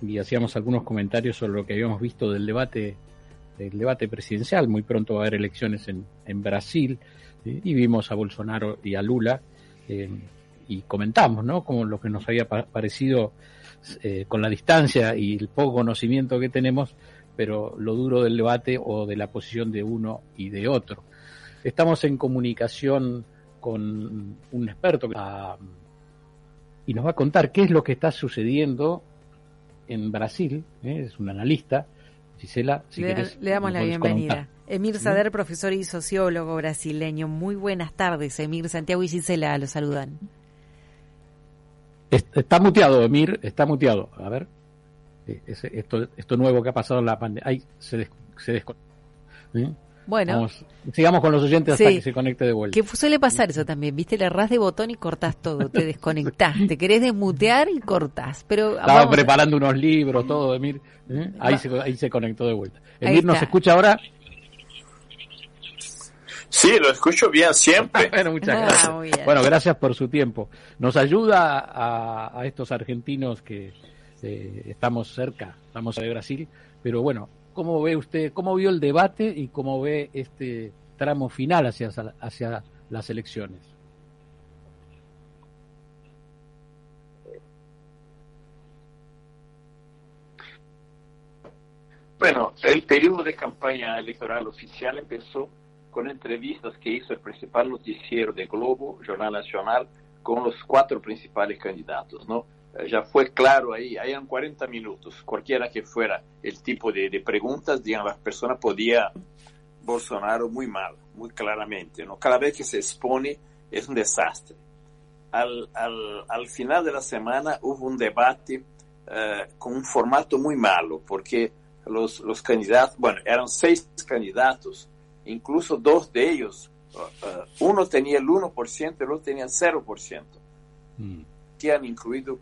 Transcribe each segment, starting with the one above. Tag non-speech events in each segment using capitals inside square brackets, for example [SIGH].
Y hacíamos algunos comentarios sobre lo que habíamos visto del debate del debate presidencial. Muy pronto va a haber elecciones en, en Brasil y vimos a Bolsonaro y a Lula eh, y comentamos, ¿no? Como lo que nos había pa parecido eh, con la distancia y el poco conocimiento que tenemos, pero lo duro del debate o de la posición de uno y de otro. Estamos en comunicación con un experto uh, y nos va a contar qué es lo que está sucediendo en Brasil, ¿eh? es un analista. Gisela, si le, querés, le damos la bienvenida. Contar. Emir Sader, profesor y sociólogo brasileño. Muy buenas tardes, Emir. Santiago y Gisela lo saludan. Está muteado, Emir, está muteado. A ver, esto, esto nuevo que ha pasado en la pandemia. Ahí se, des, se. ¿Sí? Bueno, Vamos, sigamos con los oyentes hasta sí, que se conecte de vuelta. Que suele pasar eso también, ¿viste? Le errás de botón y cortás todo, te desconectás, te querés desmutear y cortás. Pero Estaba vamos preparando unos libros, todo, Emir. ¿eh? Ahí, se, ahí se conectó de vuelta. Emir, ¿nos escucha ahora? Sí, lo escucho bien siempre. [LAUGHS] bueno, muchas gracias. Ah, muy bien. Bueno, gracias por su tiempo. Nos ayuda a, a estos argentinos que eh, estamos cerca, estamos de Brasil, pero bueno, ¿cómo ve usted, cómo vio el debate y cómo ve este tramo final hacia, hacia las elecciones? Bueno, el periodo de campaña electoral oficial empezó con entrevistas que hizo el principal noticiero de Globo, Jornal Nacional, con los cuatro principales candidatos, ¿no? Ya fue claro ahí, eran 40 minutos, cualquiera que fuera el tipo de, de preguntas, digamos, la persona podía Bolsonaro muy mal, muy claramente, ¿no? Cada vez que se expone es un desastre. Al, al, al final de la semana hubo un debate uh, con un formato muy malo, porque los, los candidatos, bueno, eran seis candidatos, incluso dos de ellos, uh, uno tenía el 1%, el otro tenía el 0%, mm. que han incluido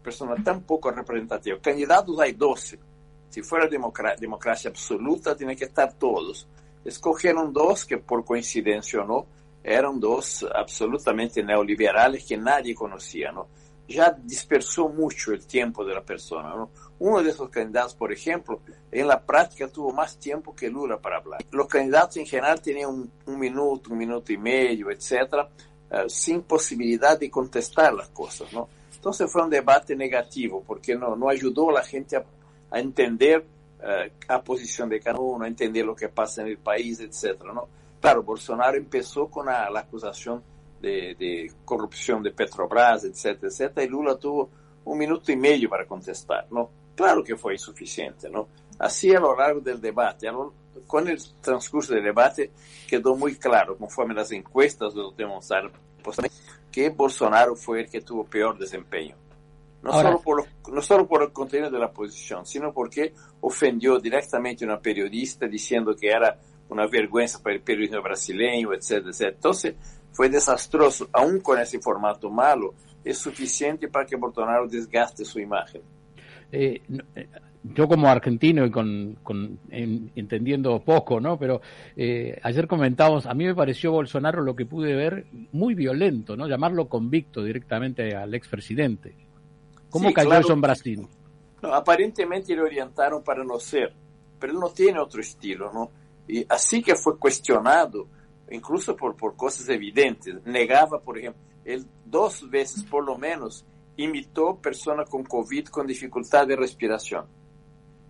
personas tan poco representativas. Candidatos hay 12. Si fuera democracia, democracia absoluta, tienen que estar todos. Escogieron dos que por coincidencia o no, eran dos absolutamente neoliberales que nadie conocía, ¿no? Ya dispersó mucho el tiempo de la persona, ¿no? Uno de esos candidatos, por ejemplo, en la práctica tuvo más tiempo que Lula para hablar. Los candidatos en general tenían un, un minuto, un minuto y medio, etcétera, uh, sin posibilidad de contestar las cosas, ¿no? Entonces fue un debate negativo, porque no, ayudó a la gente a, entender uh, la posición de cada uno, a entender lo que pasa en el país, etc. ¿no? Claro, Bolsonaro empezó con la, la acusación de, corrupción de Petrobras, etc., etc., y Lula tuvo un minuto y medio para contestar, ¿no? Claro que fue insuficiente, ¿no? Así a lo largo del debate, con el transcurso del debate quedó muy claro, conforme las encuestas lo demostraron, que Bolsonaro fue el que tuvo peor desempeño. No, Ahora, solo por lo, no solo por el contenido de la posición, sino porque ofendió directamente a una periodista diciendo que era una vergüenza para el periodismo brasileño, etc, etc. Entonces, fue desastroso, aún con ese formato malo, es suficiente para que Bolsonaro desgaste su imagen. Eh, yo como argentino y con, con en, entendiendo poco, ¿no? Pero eh, ayer comentábamos, a mí me pareció Bolsonaro lo que pude ver muy violento, ¿no? Llamarlo convicto directamente al expresidente. ¿Cómo sí, cayó claro. eso en Brasil? No, aparentemente le orientaron para no ser, pero él no tiene otro estilo, ¿no? Y así que fue cuestionado, incluso por, por cosas evidentes, negaba, por ejemplo, él dos veces por lo menos imitó persona con COVID con dificultad de respiración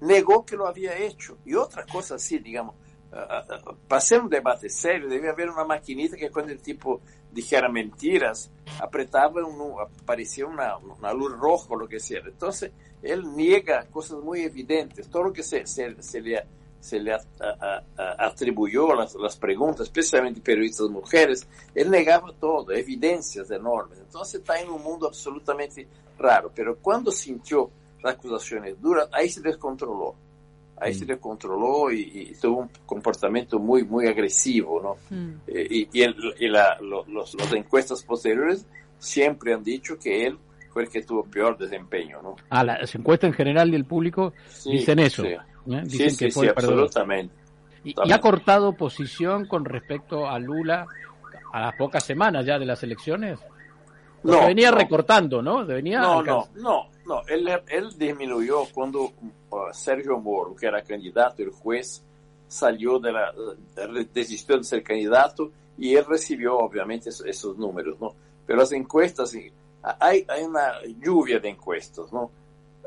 negó que lo había hecho. Y otra cosa así, digamos, uh, uh, para ser un debate serio, debe haber una maquinita que cuando el tipo dijera mentiras, apretaba, un, aparecía una, una luz roja o lo que sea. Entonces, él niega cosas muy evidentes. Todo lo que se, se, se le, se le a, a, a, atribuyó las, las preguntas, especialmente periodistas mujeres, él negaba todo, evidencias enormes. Entonces está en un mundo absolutamente raro. Pero cuando sintió acusaciones duras, ahí se descontroló. Ahí se descontroló y, tuvo un comportamiento muy, muy agresivo, ¿no? Eh, y, y, la, los, las encuestas posteriores siempre han dicho que él fue el que tuvo peor desempeño, ¿no? Ah, las encuestas en general del público dicen eso. ¿eh? Dicen que fue absolutamente. Y, ha cortado posición con respecto a Lula a las pocas semanas ya de las elecciones. no, venía recortando, ¿no? Venía no, no, no, no. Él, él disminuyó cuando uh, Sergio Moro, que era candidato, el juez salió de la, desistió de ser candidato y él recibió obviamente esos, números, ¿no? Pero las encuestas, hay, hay una lluvia de encuestas, ¿no?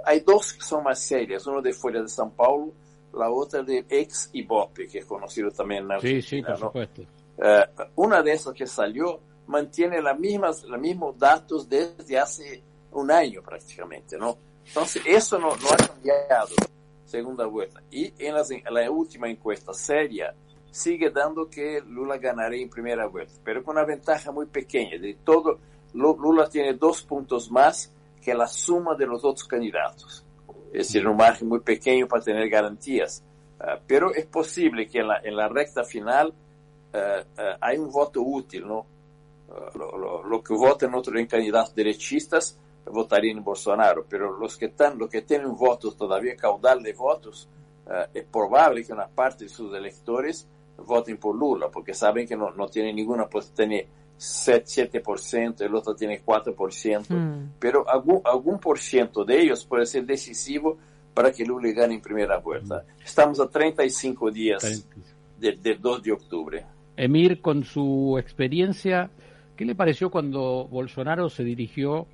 Hay dos que son más serias, uno de Folha de São Paulo la otra de ex Ibope, que es conocido también en Argentina. Sí, sí, por supuesto. Eh, una de esas que salió mantiene las mismas, los mismos datos desde hace un año prácticamente, ¿no? Entonces, eso no, no ha cambiado, segunda vuelta. Y en, la última encuesta seria, sigue dando que Lula ganaría en primera vuelta, pero con una ventaja muy pequeña. De todo, Lula tiene dos puntos más que la suma de los otros candidatos es decir, un margen muy pequeño para tener garantías. Uh, pero es posible que en la, en la recta final uh, uh, hay un voto útil, ¿no? Lo, lo, lo, que votan otros candidatos derechistas votarían en Bolsonaro, pero los que, están, los que tienen votos todavía, caudal de votos, es probable que una parte de sus electores voten por Lula, porque saben que no, no tienen ninguna posibilidad 7%, el otro tiene 4%, mm. pero algún, algún por ciento de ellos puede ser decisivo para que Lula gane en primera vuelta. Estamos a 35 días del de 2 de octubre. Emir, con su experiencia, ¿qué le pareció cuando Bolsonaro se dirigió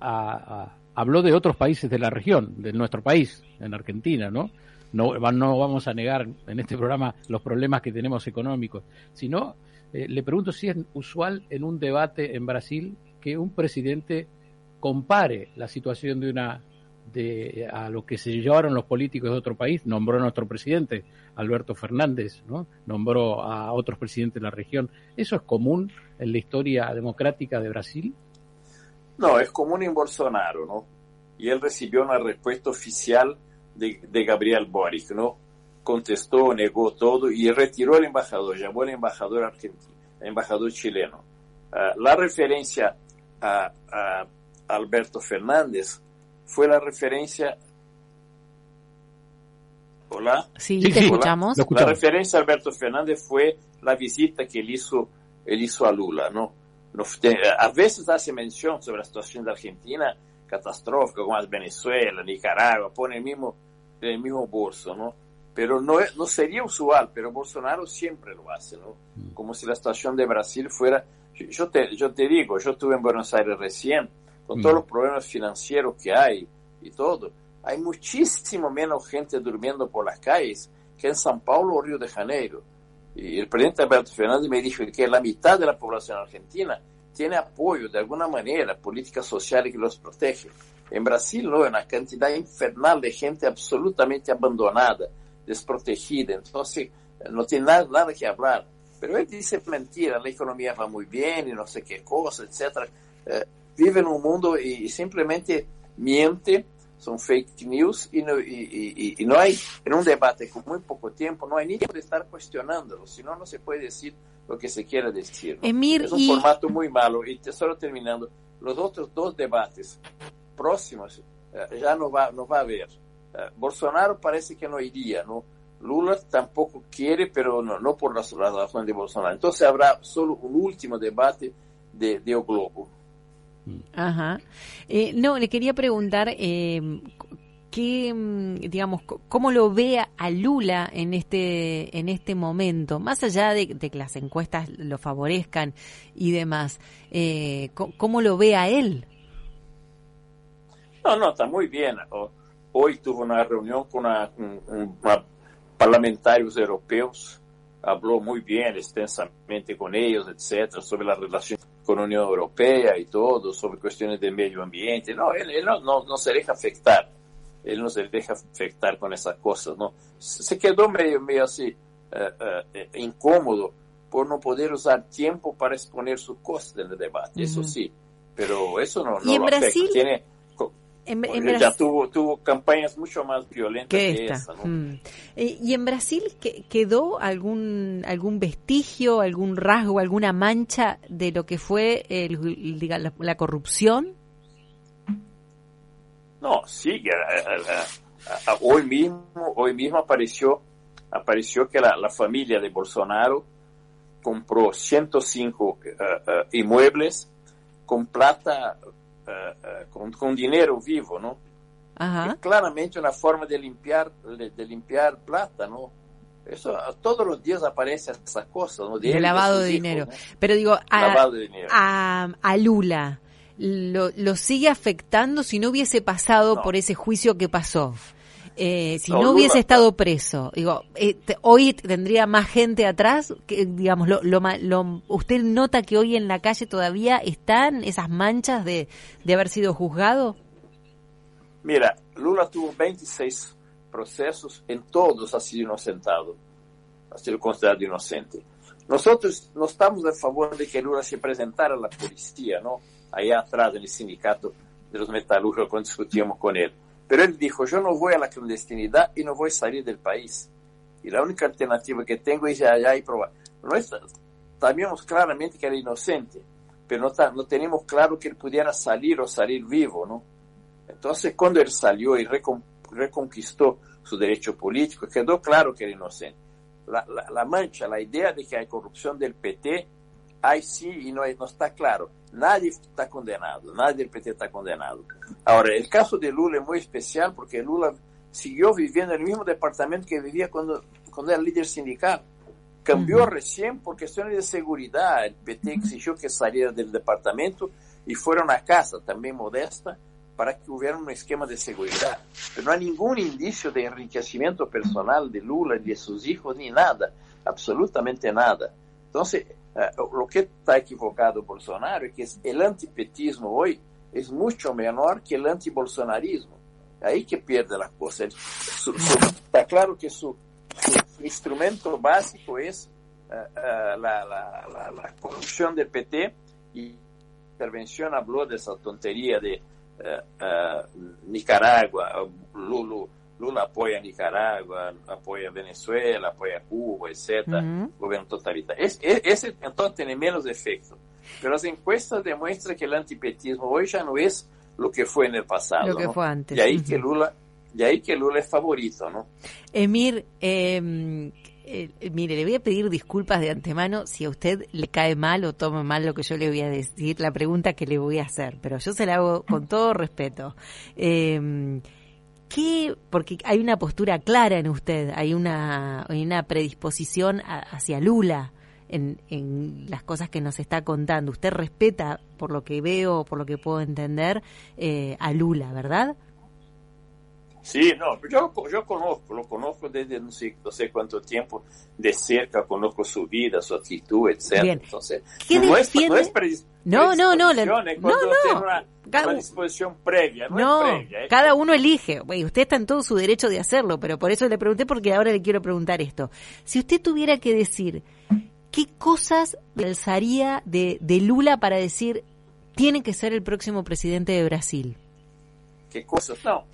a, habló de otros países de la región, de nuestro país, en Argentina, ¿no? No, no vamos a negar en este programa los problemas que tenemos económicos, sino eh, le pregunto si es usual en un debate en Brasil que un presidente compare la situación de una de a lo que se llevaron los políticos de otro país, nombró a nuestro presidente Alberto Fernández, ¿no? Nombró a otros presidentes de la región. ¿Eso es común en la historia democrática de Brasil? No, es común en Bolsonaro, ¿no? Y él recibió una respuesta oficial de, de Gabriel Boric, ¿no? contestó, negó todo y retiró al embajador, llamó al embajador argentino, embajador chileno. Uh, la referencia a, a, Alberto Fernández fue la referencia. Hola. Sí, te escuchamos. La referencia a Alberto Fernández fue la visita que él hizo, él hizo a Lula, ¿no? A veces hace mención sobre la situación de Argentina catastrófica, como es Venezuela, Nicaragua, pone el mismo, el mismo bolso, ¿no? pero no, no sería usual, pero Bolsonaro siempre lo hace, ¿no? Mm. Como si la situación de Brasil fuera... Yo te, yo te digo, yo estuve en Buenos Aires recién, con todos mm. los problemas financieros que hay y todo. Hay muchísimo menos gente durmiendo por las calles que en San Paulo o Río de Janeiro. Y el presidente Alberto Fernández me dijo que la mitad de la población argentina tiene apoyo de alguna manera, políticas sociales que los protege. En Brasil no, hay una cantidad infernal de gente absolutamente abandonada desprotegida, entonces no tiene nada, nada que hablar. Pero él dice mentira, la economía va muy bien y no sé qué cosa, etc. Eh, vive en un mundo y, simplemente miente, son fake news y no, y, y, no hay, en un debate con muy poco tiempo, no hay ni de estar cuestionándolo, si no, no se puede decir lo que se quiera decir. es un formato muy malo y te solo terminando, los otros dos debates próximos eh, ya no va, no va a haber. Eh, Bolsonaro parece que no iría, ¿no? Lula tampoco quiere, pero no, no por las, razones de Bolsonaro. Entonces habrá solo un último debate de, de O Globo. Ajá. Eh, no, le quería preguntar eh, qué, mm, digamos, cómo lo ve a Lula en este, en este momento, más allá de, que las encuestas lo favorezcan y demás. Eh, ¿Cómo lo ve a él? No, no, está muy bien. Hoy tuvo una reunión con una, parlamentarios europeos, habló muy bien, extensamente con ellos, etcétera, sobre la relación con Unión Europea y todo, sobre cuestiones de medio ambiente. No, él, no, no, se deja afectar, él no se deja afectar con esas cosas, ¿no? Se quedó medio, medio así, eh, eh, incómodo por no poder usar tiempo para exponer sus cosas en el debate, eso sí, pero eso no, no ¿Y en Brasil? Tiene, En, en ya Brasil- tuvo, tuvo campañas mucho más violentas que que, esta. esa. ¿no? Mm. Eh, ¿Y en Brasil que- quedó algún algún vestigio, algún rasgo, alguna mancha de lo que fue el- la, la corrupción? No, sigue. a- a- a- a- hoy mismo, hoy mismo apareció, apareció que la, la familia de Bolsonaro compró 105 eh, eh, inmuebles con plata, eh, eh, con, con dinero vivo, ¿no? Ajá. Claramente una forma de limpiar, de, limpiar plata, ¿no? Eso todos los días aparece esas cosas, ¿no? De él lavado de hijos, dinero. ¿no? Pero digo, a, Lavado de dinero. a, a Lula, lo, ¿lo sigue afectando si no hubiese pasado No. por ese juicio que pasó? Eh, si no, No, hubiese estado preso, digo, eh, te- hoy tendría más gente atrás, que, digamos, lo, lo- ¿usted nota que hoy en la calle todavía están esas manchas de, de haber sido juzgado? Mira, Lula tuvo 26 procesos, en todos ha sido inocentado, ha sido considerado inocente. Nosotros no estamos a favor de que Lula se presentara a la policía, ¿no? Allá atrás en el sindicato de los metalúrgicos cuando discutíamos con él. Pero él dijo, yo no voy a la clandestinidad y no voy a salir del país. Y la única alternativa que tengo es ir allá y probar. No es- sabíamos claramente que era inocente, pero no, no tenemos claro que él pudiera salir o salir vivo, ¿no? Entonces, cuando él salió y recon- reconquistó su derecho político, quedó claro que era inocente. La, la- la mancha, la idea de que hay corrupción del PT, hay sí y no, no está claro. Nadie está condenado, nadie del PT está condenado. Ahora, el caso de Lula es muy especial porque Lula siguió viviendo en el mismo departamento que vivía cuando, cuando era líder sindical. Cambió Ujú. recién por cuestiones de seguridad. El PT exigió que saliera del departamento y fuera a una casa también modesta para que hubiera un esquema de seguridad. Pero no hay ningún indicio de enriquecimiento personal de Lula, ni de sus hijos, ni nada, absolutamente nada. Entonces, eh, lo que está equivocado Bolsonaro es que el antipetismo hoy es mucho menor que el antibolsonarismo. Ahí que pierde la cosa. Su- su- está claro que su, su instrumento básico es eh, eh, la, la, la, la corrupción del PT y intervención habló de esa tontería de eh, eh, Nicaragua, Lula, Lula apoya a Nicaragua, apoya a Venezuela, apoya a Cuba, etc. Ujú. Gobierno totalitario. Es- es- ese entonces tiene menos efecto. Pero las encuestas demuestran que el antipetismo hoy ya no es lo que fue en el pasado. Lo que ¿no? fue antes. Y ahí Ujú. que Lula, y ahí que Lula es favorito, ¿no? Emir, eh, eh, mire, le voy a pedir disculpas de antemano si a usted le cae mal o toma mal lo que yo le voy a decir, la pregunta que le voy a hacer, pero yo se la hago con todo respeto. Eh, Porque hay una postura clara en usted, hay una, hay una predisposición a- hacia Lula en, en las cosas que nos está contando. Usted respeta, por lo que veo, por lo que puedo entender, eh, a Lula, ¿verdad? Sí, no, yo, yo conozco, lo conozco desde no sé, no sé cuánto tiempo de cerca, conozco su vida, su actitud, etc. Bien. Entonces, ¿Qué no, es, no es predis- No, no, no, la- no, no. una, Cada- una disposición previa, no, No, es previa. es- cada uno elige. Güey, usted está en todo su derecho de hacerlo, pero por eso le pregunté porque ahora le quiero preguntar esto. Si usted tuviera que decir qué cosas alzaría de, de Lula para decir tiene que ser el próximo presidente de Brasil. qué cosas. No,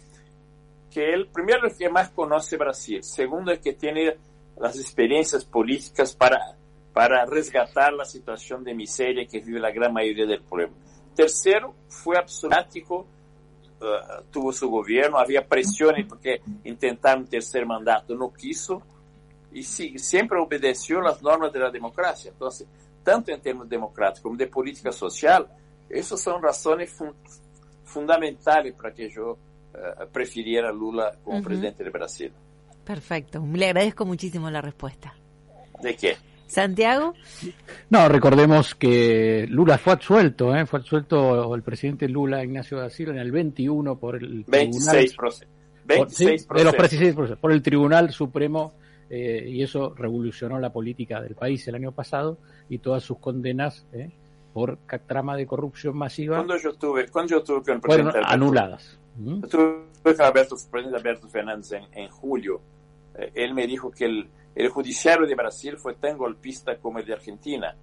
que él, primero, es que más conoce Brasil. Segundo, es que tiene las experiencias políticas para, para resgatar la situación de miseria que vive la gran mayoría del pueblo. Tercero, fue absolutático, uh, tuvo su gobierno, había presiones porque intentaron tercer mandato, no quiso, y sí, siempre obedeció las normas de la democracia. Entonces, tanto en términos democráticos como de política social, esas son razones fun fundamentales para que yo uh, prefiriera Lula como presidente de Brasil. Perfecto. Le agradezco muchísimo la respuesta. ¿De qué? Santiago, No, recordemos que Lula fue absuelto, ¿eh? fue absuelto el presidente Lula, Ignacio da Silva, en el 21 por el 26 tribunal, procesos. por, 26 sí, de los procesos. 26 procesos, por el Tribunal Supremo eh, y eso revolucionó la política del país el año pasado y todas sus condenas ¿eh? Por trama de corrupción masiva Cuando yo tuve, cuando yo tuve con el presidente Alberto- anuladas. ¿Mm? Yo Estuve con Alberto, presidente Alberto Fernández en, en julio. Eh, él me dijo que el, el judiciario de Brasil fue tan golpista como el de Argentina,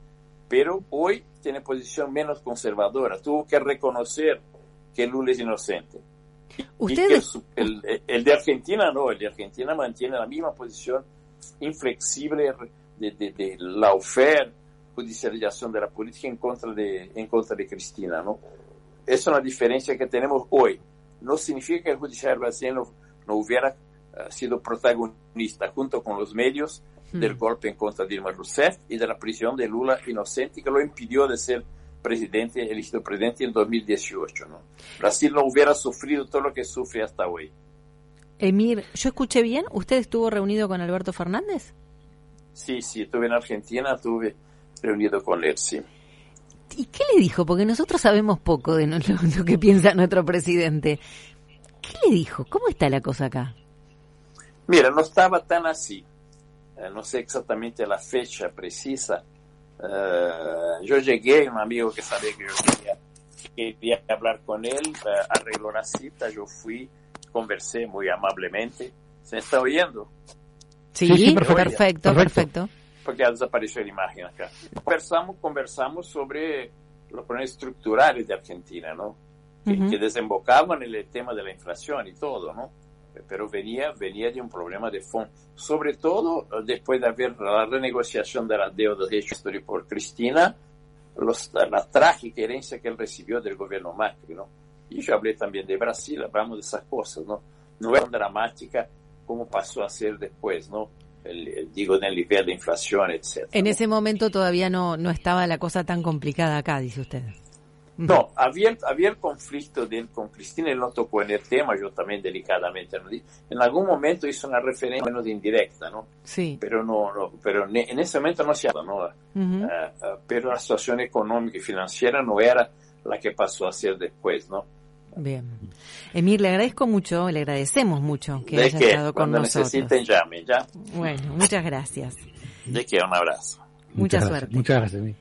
pero hoy tiene posición menos conservadora. Tuvo que reconocer que Lula es inocente. Ustedes... El, el, de Argentina no, el de Argentina mantiene la misma posición inflexible de, de, de la oferta judicialización de la política en contra de, en contra de Cristina. ¿no? Esa es una diferencia que tenemos hoy. No significa que el judiciario brasileño no hubiera uh, sido protagonista junto con los medios mm. del golpe en contra de Dilma Rousseff y de la prisión de Lula inocente que lo impidió de ser presidente, elegido presidente en 2018. ¿no? Brasil no hubiera sufrido todo lo que sufre hasta hoy. Emir, ¿yo escuché bien? ¿Usted estuvo reunido con Alberto Fernández? Sí, sí, estuve en Argentina, estuve reunido con él, sí. ¿Y qué le dijo? Porque nosotros sabemos poco de lo, [LAUGHS] lo, que piensa nuestro presidente. ¿Qué le dijo? ¿Cómo está la cosa acá? Mira, no estaba tan así. Eh, no sé exactamente la fecha precisa. Uh, yo llegué, un amigo que sabía que yo quería, quería hablar con él, uh, arregló la cita, yo fui, conversé muy amablemente. ¿Se me está oyendo? Sí, sí, sí perfecto, perfecto, perfecto porque ya desapareció la imagen acá. Conversamos, conversamos sobre los problemas estructurales de Argentina, ¿no? Que, uh -huh. que, desembocaban en el tema de la inflación y todo, ¿no? Pero venía, venía de un problema de fondo, sobre todo después de haber la renegociación de las deudas hechas por Cristina, los, la trágica herencia que él recibió del gobierno Macri, ¿no? Y yo hablé también de Brasil, hablamos de esas cosas, ¿no? No era dramática como pasó a ser después, ¿no? El, el, digo, en el nivel de inflación, etc. En ese momento todavía no, no estaba la cosa tan complicada acá, dice usted. No, había, había el conflicto de con Cristina, él no tocó en el tema, yo también delicadamente ¿no? En algún momento hizo una referencia menos indirecta, ¿no? Sí. Pero, no, no pero en ese momento no se hablaba, ¿no? Uh -huh. uh, uh, pero la situación económica y financiera no era la que pasó a ser después, ¿no? Bien. Emir, le agradezco mucho, le agradecemos mucho que ¿De haya qué? estado con Cuando nosotros. necesiten, llamen, ¿ya? Bueno, muchas gracias. De que un abrazo. Mucha Muchas suerte. Gracias, muchas gracias. Emir.